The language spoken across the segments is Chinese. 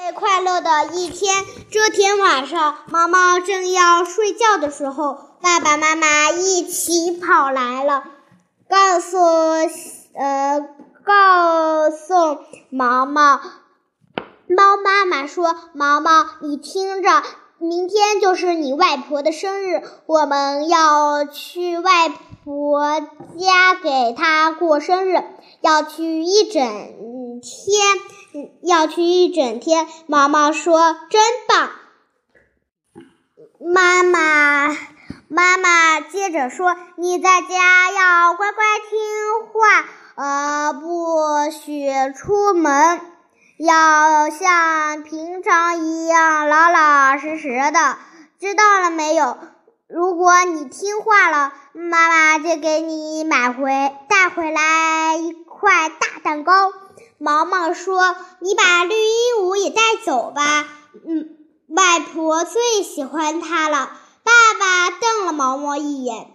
最快乐的一天。这天晚上，毛毛正要睡觉的时候，爸爸妈妈一起跑来了，告诉呃告诉毛毛，猫妈妈说：“毛毛，你听着，明天就是你外婆的生日，我们要去外婆家给她过生日，要去一整天。”要去一整天，毛毛说：“真棒！”妈妈，妈妈接着说：“你在家要乖乖听话，呃，不许出门，要像平常一样老老实实的，知道了没有？如果你听话了，妈妈就给你买回带回来一块大蛋糕。”毛毛说：“你把绿鹦鹉也带走吧，嗯，外婆最喜欢它了。”爸爸瞪了毛毛一眼，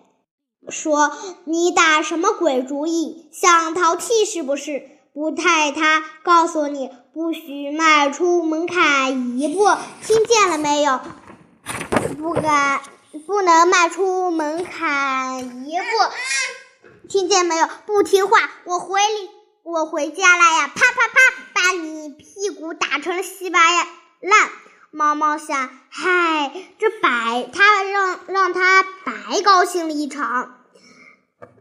说：“你打什么鬼主意？想逃弃是不是？不太他告诉你，不许迈出门槛一步，听见了没有？不敢，不能迈出门槛一步，听见没有？不听话，我回你。”我回家了呀！啪啪啪，把你屁股打成了稀巴烂。毛毛想，嗨，这白他让让他白高兴了一场。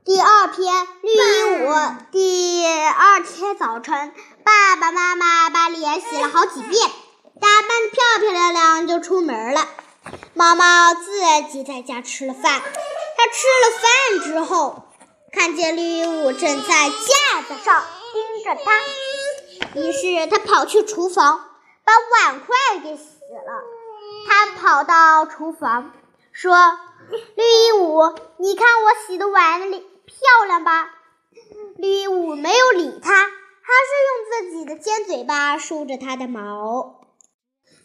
第二天，绿鹦鹉。第二天早晨，爸爸妈妈把脸洗了好几遍，打扮的漂漂亮亮就出门了。毛毛自己在家吃了饭。他吃了饭之后。看见绿鹦鹉正在架子上盯着它，于是他跑去厨房，把碗筷给洗了。他跑到厨房说：“绿鹦鹉，你看我洗的碗里漂亮吧？”绿鹦鹉没有理他，还是用自己的尖嘴巴梳着它的毛。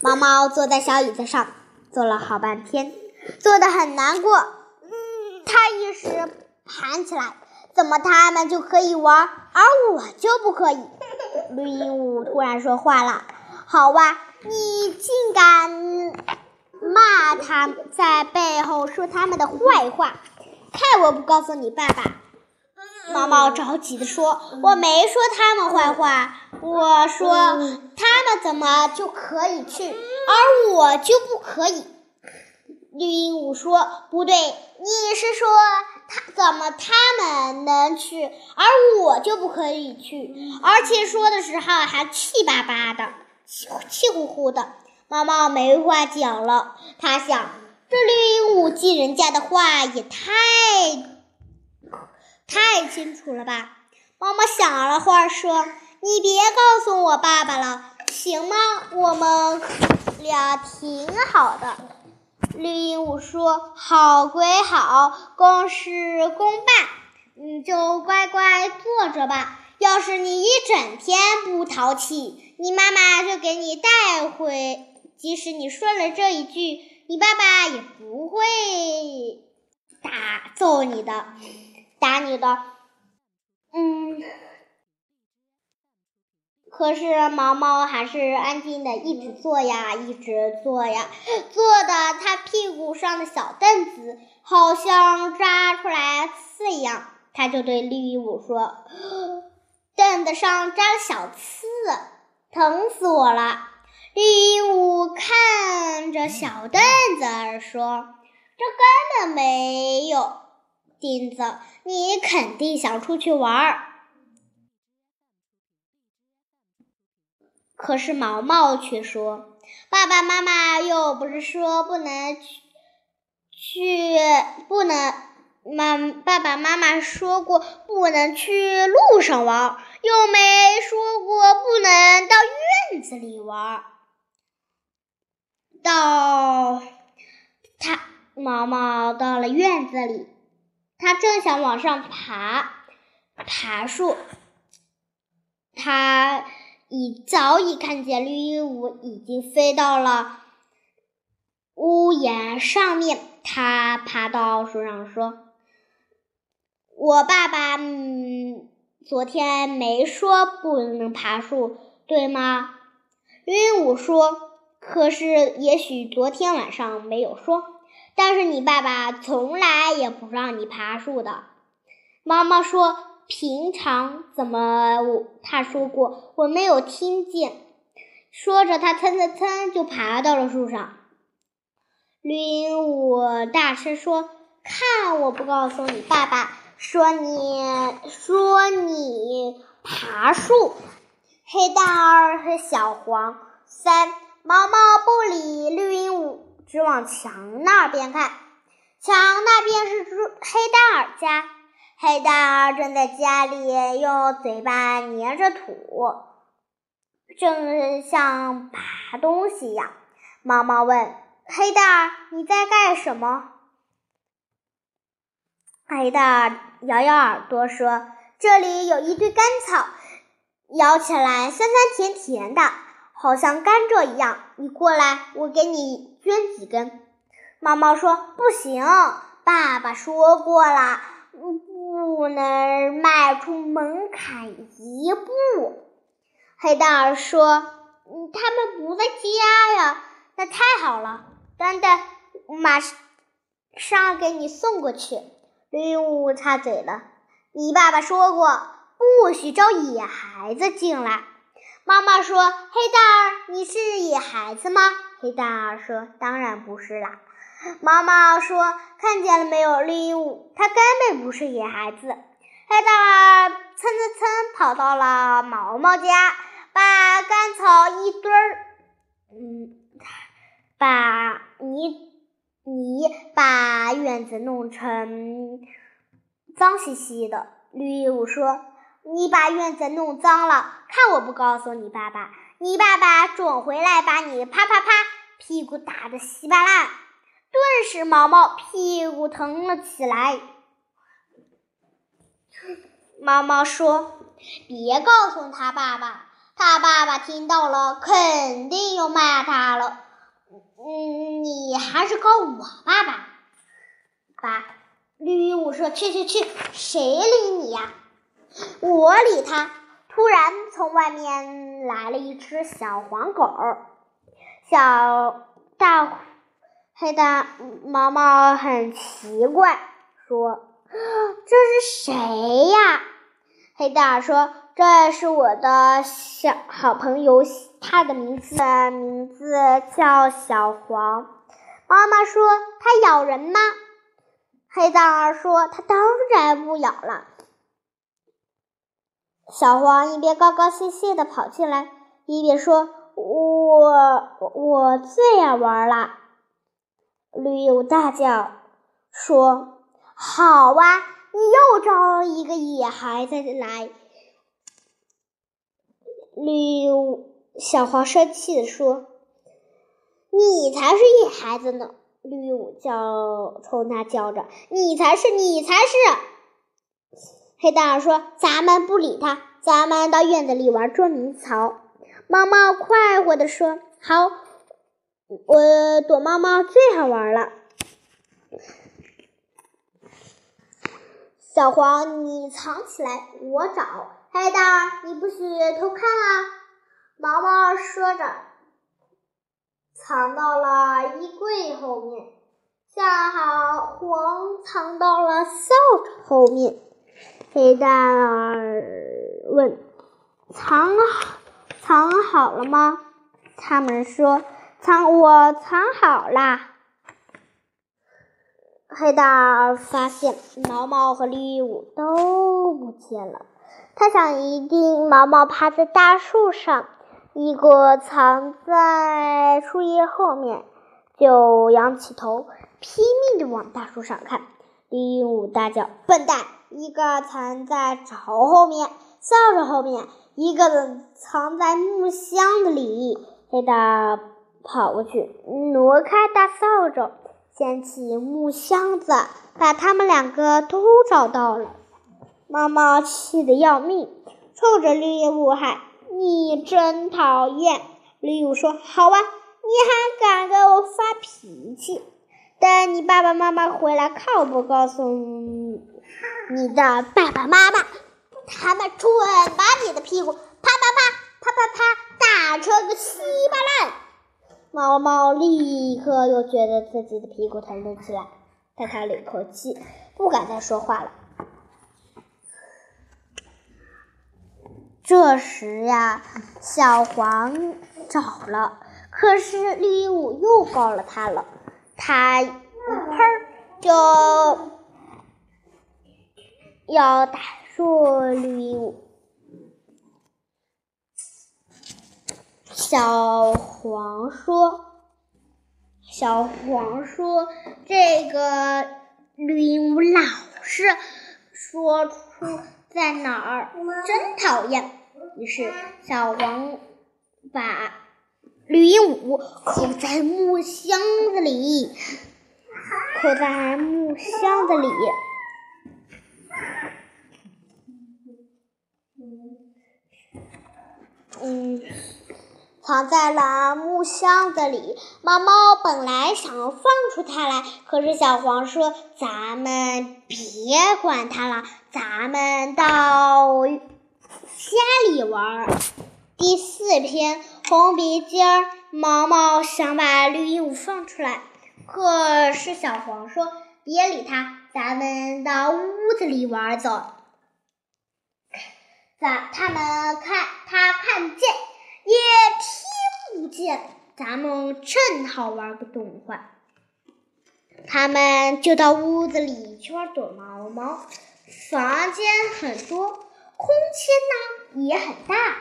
毛毛坐在小椅子上，坐了好半天，坐得很难过。嗯，他一时。盘起来，怎么他们就可以玩，而我就不可以？绿鹦鹉突然说话了：“好哇，你竟敢骂他，在背后说他们的坏话，看我不告诉你爸爸！”毛毛着急地说：“我没说他们坏话，我说他们怎么就可以去，而我就不可以？”绿鹦鹉说：“不对，你是说……”他怎么他们能去，而我就不可以去？而且说的时候还气巴巴的，气气呼呼的。毛毛没话讲了，他想，这绿鹦鹉记人家的话也太太清楚了吧？毛毛想了会儿，说：“你别告诉我爸爸了，行吗？我们俩挺好的。”绿鹦鹉说：“好归好，公事公办，你就乖乖坐着吧。要是你一整天不淘气，你妈妈就给你带回。即使你说了这一句，你爸爸也不会打揍你的，打你的。”嗯。可是毛毛还是安静的，一直坐呀，一直坐呀，坐的他屁股上的小凳子好像扎出来刺一样。他就对绿鹦鹉说：“凳子上扎了小刺，疼死我了。”绿鹦鹉看着小凳子说：“这根本没有钉子，你肯定想出去玩儿。”可是毛毛却说：“爸爸妈妈又不是说不能去，去不能妈爸爸妈妈说过不能去路上玩，又没说过不能到院子里玩。”到他毛毛到了院子里，他正想往上爬，爬树，他。已早已看见绿鹦鹉已经飞到了屋檐上面，它爬到树上说：“我爸爸，嗯，昨天没说不能爬树，对吗？”绿鹦鹉说：“可是，也许昨天晚上没有说，但是你爸爸从来也不让你爬树的。”妈妈说：“平常怎么我？他说过，我没有听见。”说着，他蹭蹭蹭就爬到了树上。绿鹦鹉大声说：“看，我不告诉你爸爸，说你说你爬树。”黑蛋儿和小黄三毛毛不理绿鹦鹉，只往墙那边看。墙那边是黑蛋儿家，黑蛋儿正在家里用嘴巴粘着土，正像爬东西一样。毛毛问黑蛋儿：“你在干什么？”黑蛋儿摇摇耳朵说：“这里有一堆干草。”咬起来酸酸甜甜的，好像甘蔗一样。你过来，我给你捐几根。毛毛说：“不行，爸爸说过了，不能迈出门槛一步。”黑蛋儿说：“他们不在家呀，那太好了。等等，马上给你送过去。”绿鹦鹉插嘴了：“你爸爸说过。”不许招野孩子进来。妈妈说：“黑蛋儿，你是野孩子吗？”黑蛋儿说：“当然不是啦。”妈妈说：“看见了没有，绿鹦鹉，它根本不是野孩子。”黑蛋儿蹭蹭蹭跑到了毛毛家，把干草一堆儿，嗯，把泥泥把院子弄成脏兮兮的。绿鹦鹉说。你把院子弄脏了，看我不告诉你爸爸，你爸爸准回来把你啪啪啪屁股打得稀巴烂。顿时毛毛屁股疼了起来。毛毛说：“别告诉他爸爸，他爸爸听到了肯定又骂他了。嗯，你还是告我爸爸吧。”绿鹦鹉说：“去去去，谁理你呀？”我理他。突然，从外面来了一只小黄狗。小大黑的毛毛很奇怪，说：“这是谁呀？”黑蛋儿说：“这是我的小好朋友，他的名字名字叫小黄。”妈妈说：“它咬人吗？”黑蛋儿说：“它当然不咬了。”小黄一边高高兴兴地跑进来，一边说：“我我最爱玩了。”绿鹦鹉大叫说：“好啊，你又招一个野孩子来！”绿鹦鹉小黄生气地说：“你才是野孩子呢！”绿鹦鹉叫冲他叫着：“你才是，你才是！”黑蛋儿说：“咱们不理他，咱们到院子里玩捉迷藏。”毛毛快活地说：“好，我躲猫猫最好玩了。”小黄，你藏起来，我找。黑蛋儿，你不许偷看啊！毛毛说着，藏到了衣柜后面。恰好黄藏到了扫帚后面。黑蛋儿问：“藏好，藏好了吗？”他们说：“藏，我藏好啦。”黑蛋儿发现毛毛和绿鹦鹉都不见了，他想一定毛毛趴在大树上，一个藏在树叶后面，就仰起头，拼命的往大树上看。绿鹦鹉大叫：“笨蛋！”一个藏在巢后面，扫帚后面；一个藏在木箱子里。黑蛋儿跑过去，挪开大扫帚，捡起木箱子，把他们两个都找到了。毛毛气得要命，冲着绿鹦鹉喊：“你真讨厌！”绿鹦鹉说：“好啊，你还敢给我发脾气？等你爸爸妈妈回来，看我不告诉你。”的爸爸妈妈，他们准把你的屁股啪啪啪啪啪啪。打成个稀巴烂。毛毛立刻又觉得自己的屁股疼了起来，他叹了一口气，不敢再说话了。这时呀，小黄找了，可是绿鹦鹉又告了他了。他一喷就要打住绿鹦鹉。小黄说：“小黄说，这个绿鹦鹉老是说出在哪儿，真讨厌。”于是，小黄把绿鹦鹉扣在木箱子里，扣在木箱子里。嗯。藏在了木箱子里。毛毛本来想放出它来，可是小黄说：“咱们别管它了，咱们到家里玩。”第四篇，红鼻尖儿。毛毛想把绿鹦鹉放出来，可是小黄说：“别理它，咱们到屋子里玩走。”咱他们看，他看见。也听不见，咱们正好玩个动画。他们就到屋子里去玩躲猫猫。房间很多，空间呢也很大。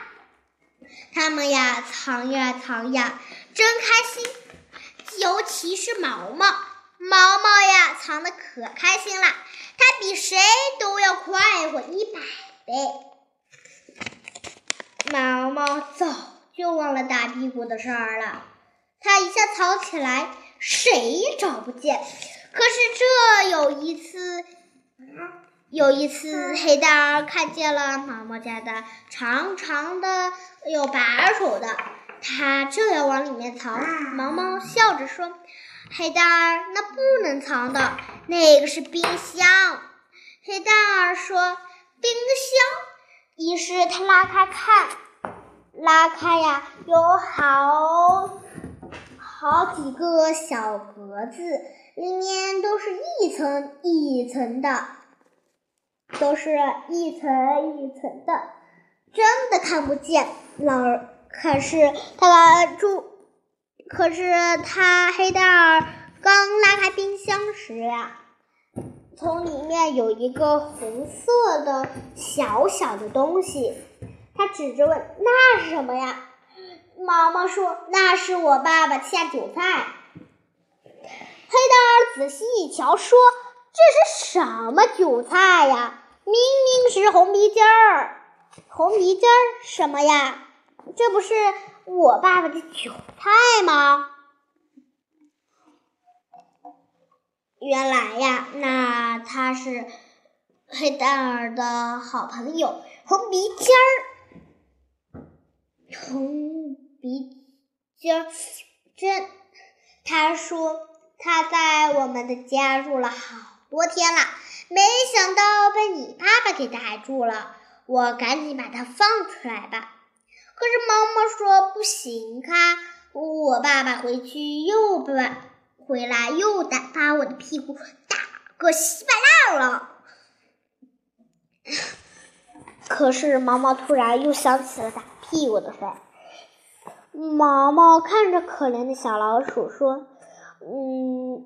他们呀藏呀藏呀，真开心。尤其是毛毛，毛毛呀藏的可开心了，它比谁都要快活一百倍。毛毛走。又忘了打屁股的事儿了。他一下藏起来，谁也找不见。可是这有一次，有一次，黑蛋儿看见了毛毛家的长长的、有把手的，他正要往里面藏。毛毛笑着说：“黑蛋儿，那不能藏的，那个是冰箱。”黑蛋儿说：“冰箱。”于是他拉开看。拉开呀，有好好几个小格子，里面都是一层一层的，都是一层一层的，真的看不见。老可是他住，可是他黑蛋儿刚拉开冰箱时呀，从里面有一个红色的小小的东西。他指着问：“那是什么呀？”毛毛说：“那是我爸爸下酒菜。”黑蛋儿仔细一瞧，说：“这是什么韭菜呀？明明是红鼻尖儿！红鼻尖儿什么呀？这不是我爸爸的韭菜吗？”原来呀，那他是黑蛋儿的好朋友红鼻尖儿。红鼻尖儿真，他说他在我们的家住了好多天了，没想到被你爸爸给逮住了。我赶紧把它放出来吧。可是毛毛说不行，他我爸爸回去又把回来又打把我的屁股打个稀巴烂了。可是毛毛突然又想起了打屁股的事儿。毛毛看着可怜的小老鼠说：“嗯，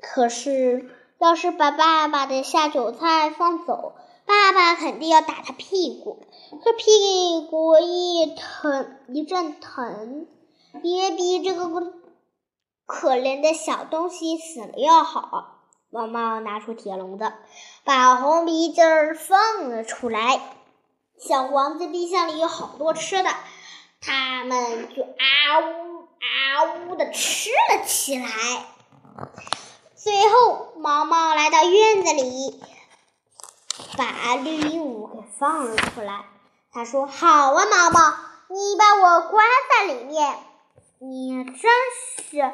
可是要是把爸爸的下酒菜放走，爸爸肯定要打他屁股。可屁股一疼一阵疼，也比这个可怜的小东西死了要好。”毛毛拿出铁笼子，把红鼻筋儿放了出来。小黄在冰箱里有好多吃的，他们就啊呜啊呜的吃了起来。最后，毛毛来到院子里，把绿鹦鹉给放了出来。他说：“好啊，毛毛，你把我关在里面，你真是……”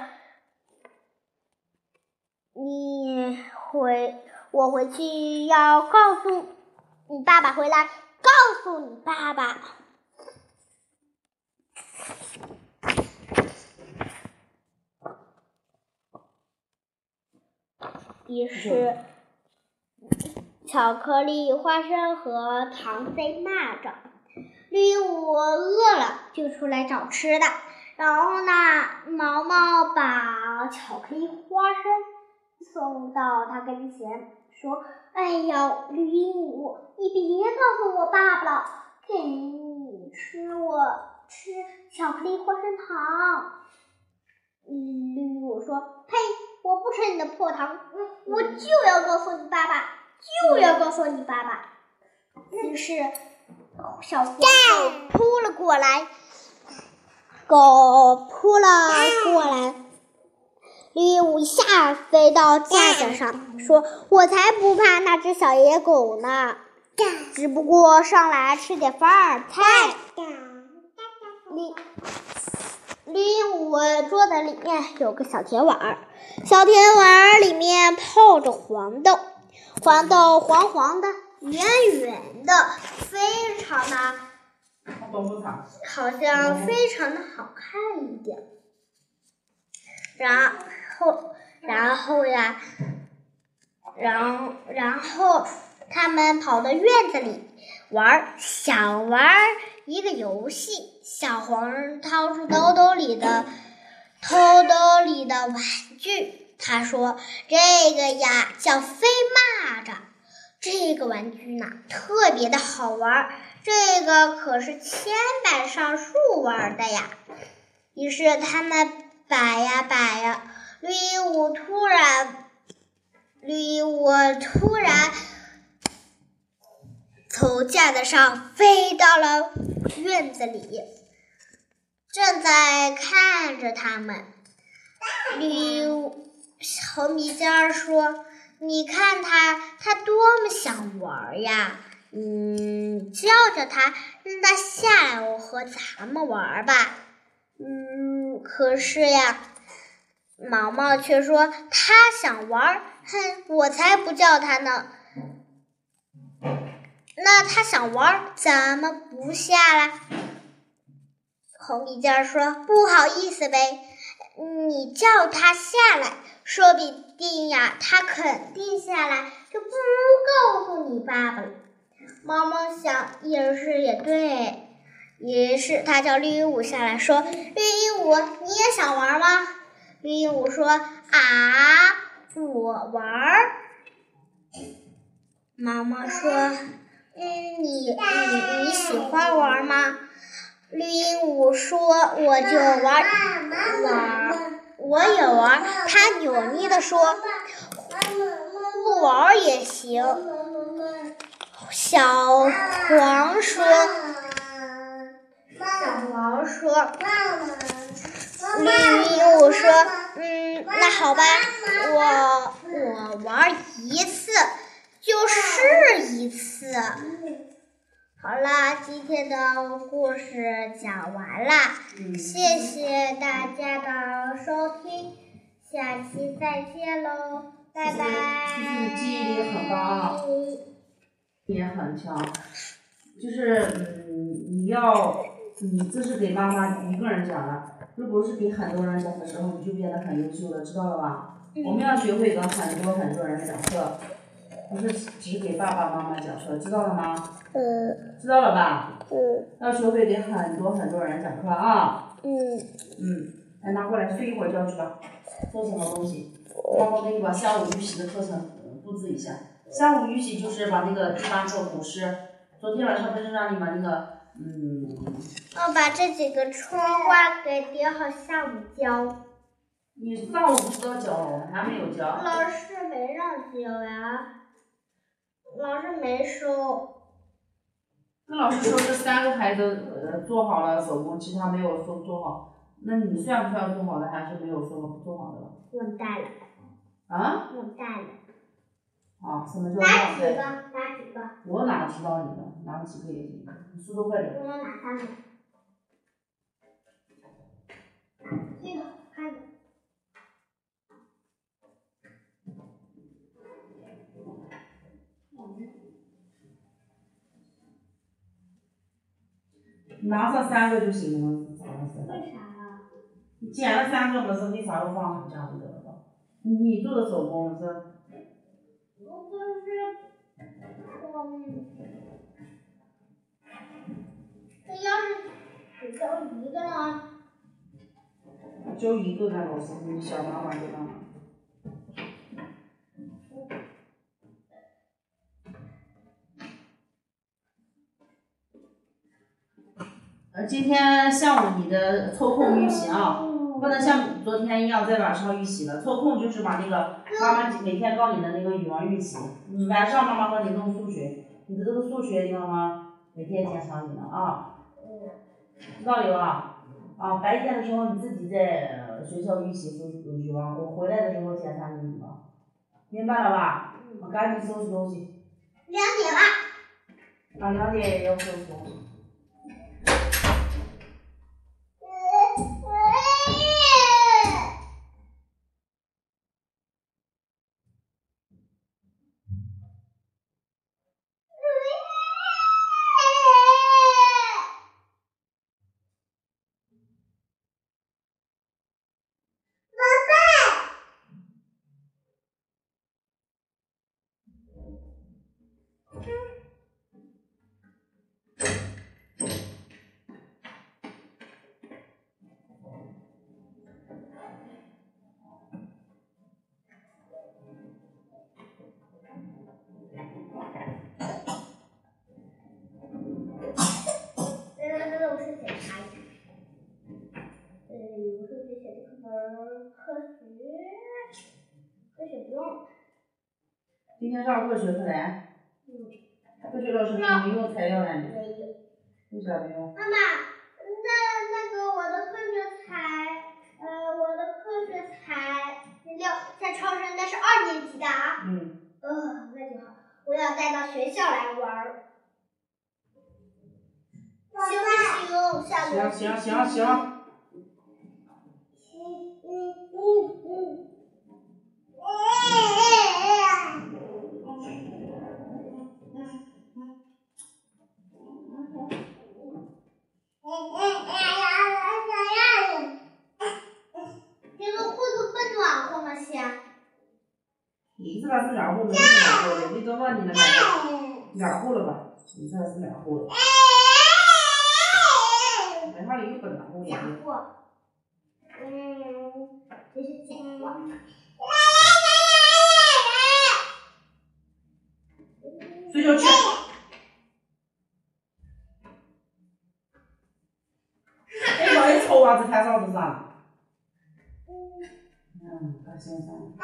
你回，我回去要告诉你爸爸回来，告诉你爸爸。于是，巧克力、花生和糖被骂着。绿鹦鹉饿了，就出来找吃的。然后呢，毛毛把巧克力、花生送到他跟前，说：“哎呀，绿鹦鹉，你别告诉我爸爸了，给你吃我吃巧克力、花生糖。”嗯，绿鹦鹉说：“呸，我不吃你的破糖，我就要告诉你爸爸，就要告诉你爸爸。”于是。小狗扑了过来，狗扑了过来，绿鹦鹉一下飞到架子上，说：“我才不怕那只小野狗呢，只不过上来吃点饭菜。”绿绿鹦鹉桌子里面有个小铁碗，小铁碗里面泡着黄豆，黄豆黄黄的。圆圆的，非常的，好像非常的好看一点。然后，然后呀，然然后他们跑到院子里玩，想玩一个游戏。小黄掏出兜兜里的偷兜里的玩具，他说：“这个呀，叫飞蚂蚱。”这个玩具呢，特别的好玩这个可是千百上树玩的呀。于是他们摆呀摆呀，绿鹦鹉突然，绿鹦鹉突然从架子上飞到了院子里，正在看着他们。绿鹦红鼻尖儿说。你看他，他多么想玩呀！嗯，叫叫他，让他下来，我和咱们玩吧。嗯，可是呀，毛毛却说他想玩，哼，我才不叫他呢。那他想玩，怎么不下来？红鼻尖说：“不好意思呗，你叫他下来。”说不定呀，他肯定下来，就不告诉你爸爸了。猫猫想，也是也对，于是他叫绿鹦鹉下来说：“绿鹦鹉，你也想玩吗？”绿鹦鹉说：“啊，我玩。”毛毛说：“嗯，你你你喜欢玩吗？”绿鹦鹉说：“我就玩玩。”我也玩，它扭捏的说：“不玩也行。”小黄说：“小黄说，绿鹦鹉说，嗯，那好吧，我我玩一次就是一次。”好了，今天的故事讲完了，谢谢大家的收听，下期再见喽，拜拜。就是记忆力很高，也很强，就是嗯，你要你这是给妈妈一个人讲的，如果是给很多人讲的时候，你就变得很优秀了，知道了吧？我们要学会跟很多很多人讲课。不是只给爸爸妈妈讲课，知道了吗？嗯。知道了吧？嗯。要学会给很多很多人讲课啊。嗯。嗯，来拿过来睡一会儿觉去吧。做什么东西？妈妈给你把下午预习的课程布置一下。下午预习就是把那个第八课古诗。昨天晚上不是让你把那个嗯。我把这几个窗花给叠好，下午交。你上午不知道交了，还没有交。老师没让交呀。老师没收。那老师说这三个孩子呃做好了手工，其他没有做做好，那你算不算做好的，还是没有做做好的了？忘带了。啊？忘带了。啊？什么叫拿几个？拿几个？我哪知道你的？拿几个也行，你速度快点。我要拿三个。这个，看。拿上三个就行了，咋了？为啥呀？你捡了三个，不是为啥要放这样子的了？你做的手工是？就一个呢，老师，你小妈妈知道吗？呃，今天下午你的抽空预习啊，不能像昨天一样在晚上预习了。抽空就是把那个妈妈每天告你的那个语文预习，晚上妈妈帮你弄数学，你的这个数学妈妈每天检查你的啊。知道有啊？啊，白天的时候你自己在学校预习数语文，我回来的时候检查你语文，明白了吧？我赶紧收拾东西。两点了。啊，两点也要收拾东西。今天上科学课嘞？科学老师给你用材料嘞？没有。为啥没有？妈妈，那那个我的科学材，呃，我的科学材料在超市，那是二年级的啊。嗯。呃，那就好，我要带到学校来玩儿。行不行？行行行行。你这把是暖和的，是暖和的，你都忘记了买暖和了吧？你这是暖和的。买上又不暖和假货。嗯，这是假货。睡觉去。哎，把你臭袜子穿上子上。嗯，大先生。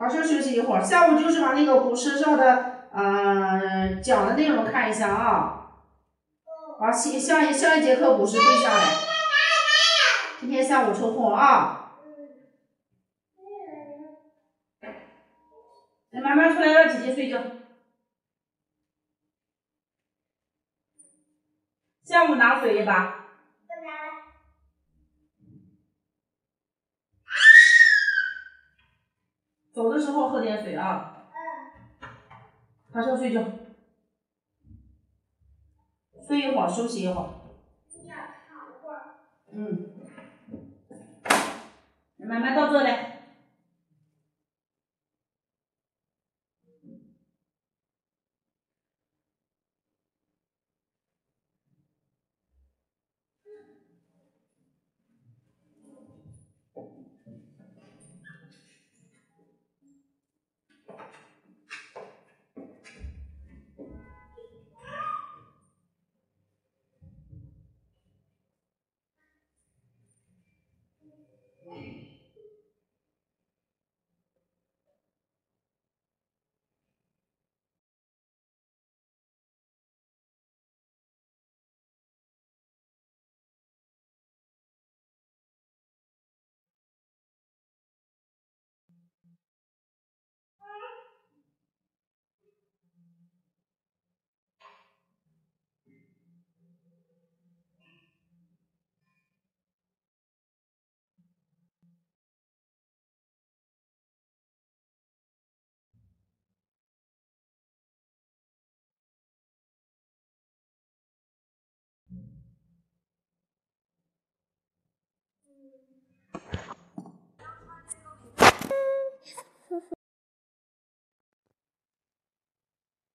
好好休息一会儿，下午就是把那个古诗上的呃讲的内容看一下啊，把下下一下一节课古诗背下来。今天下午抽空啊。来，妈妈出来让姐姐睡觉。下午拿水一把。走的时候喝点水啊。嗯。马上睡觉。睡一会儿，休息一会儿。嗯。慢慢到这来。